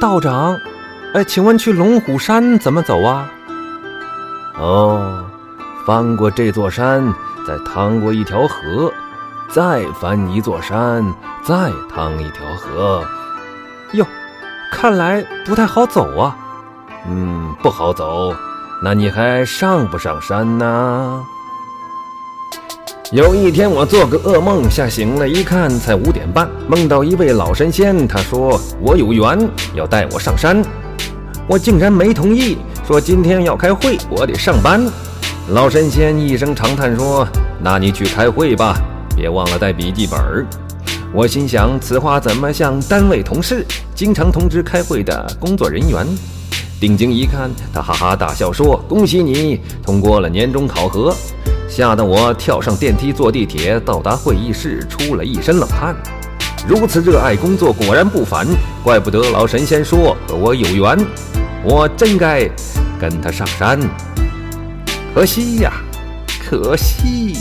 道长，哎，请问去龙虎山怎么走啊？哦，翻过这座山，再趟过一条河，再翻一座山，再趟一条河。哟，看来不太好走啊。嗯，不好走。那你还上不上山呢？有一天，我做个噩梦，吓醒了，一看才五点半，梦到一位老神仙，他说我有缘要带我上山，我竟然没同意，说今天要开会，我得上班。老神仙一声长叹说：“那你去开会吧，别忘了带笔记本。”我心想，此话怎么像单位同事经常通知开会的工作人员？定睛一看，他哈哈大笑说：“恭喜你通过了年终考核。”吓得我跳上电梯，坐地铁到达会议室，出了一身冷汗。如此热爱工作，果然不凡，怪不得老神仙说和我有缘。我真该跟他上山，可惜呀，可惜呀。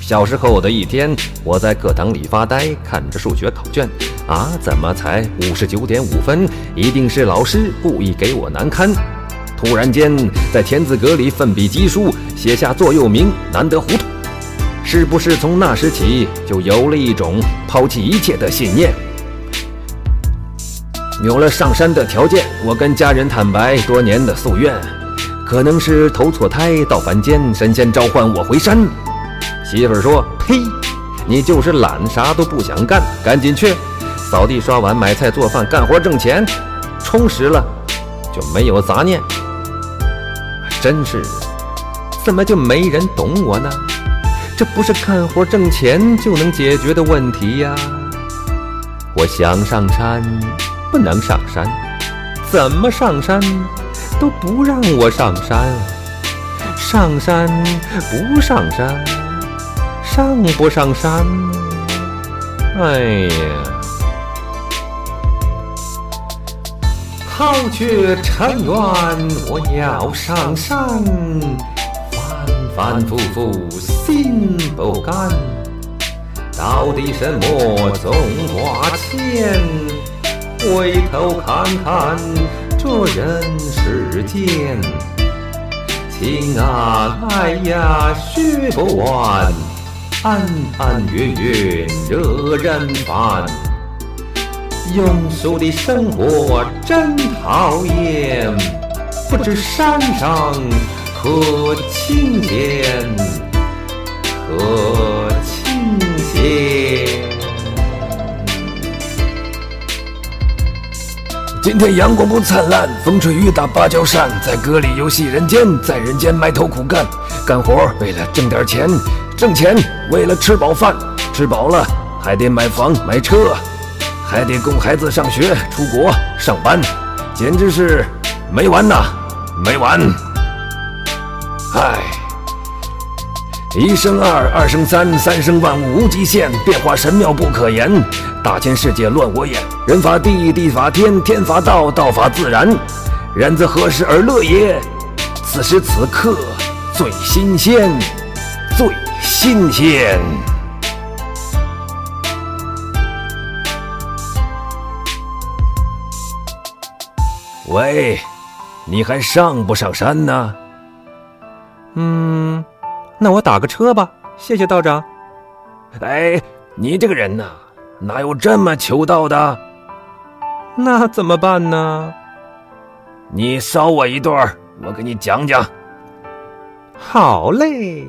小时候的一天，我在课堂里发呆，看着数学考卷，啊，怎么才五十九点五分？一定是老师故意给我难堪。突然间，在田字格里奋笔疾书，写下座右铭：“难得糊涂。”是不是从那时起，就有了一种抛弃一切的信念？有了上山的条件，我跟家人坦白多年的夙愿，可能是投错胎到凡间，神仙召唤我回山。媳妇儿说：“呸，你就是懒，啥都不想干，赶紧去扫地、刷碗、买菜、做饭，干活挣钱，充实了就没有杂念。”真是，怎么就没人懂我呢？这不是干活挣钱就能解决的问题呀！我想上山，不能上山，怎么上山都不让我上山，上山不上山，上不上山？哎呀！抛却尘缘，我要上山。反反复复心不甘，到底什么总挂牵？回头看看这人世间，情啊爱呀学不完，恩恩怨怨惹人烦。庸俗的生活真讨厌，不知山上可清闲，可清闲。今天阳光不灿烂，风吹雨打芭蕉扇，在歌里游戏人间，在人间埋头苦干，干活为了挣点钱，挣钱为了吃饱饭，吃饱了还得买房买车。还得供孩子上学、出国、上班，简直是没完呐，没完！唉，一生二，二生三，三生万物无极限，变化神妙不可言。大千世界乱我眼，人法地，地法天，天法道，道法自然。然则何时而乐也？此时此刻最新鲜，最新鲜。喂，你还上不上山呢？嗯，那我打个车吧，谢谢道长。哎，你这个人呐，哪有这么求道的？那怎么办呢？你捎我一段，我给你讲讲。好嘞。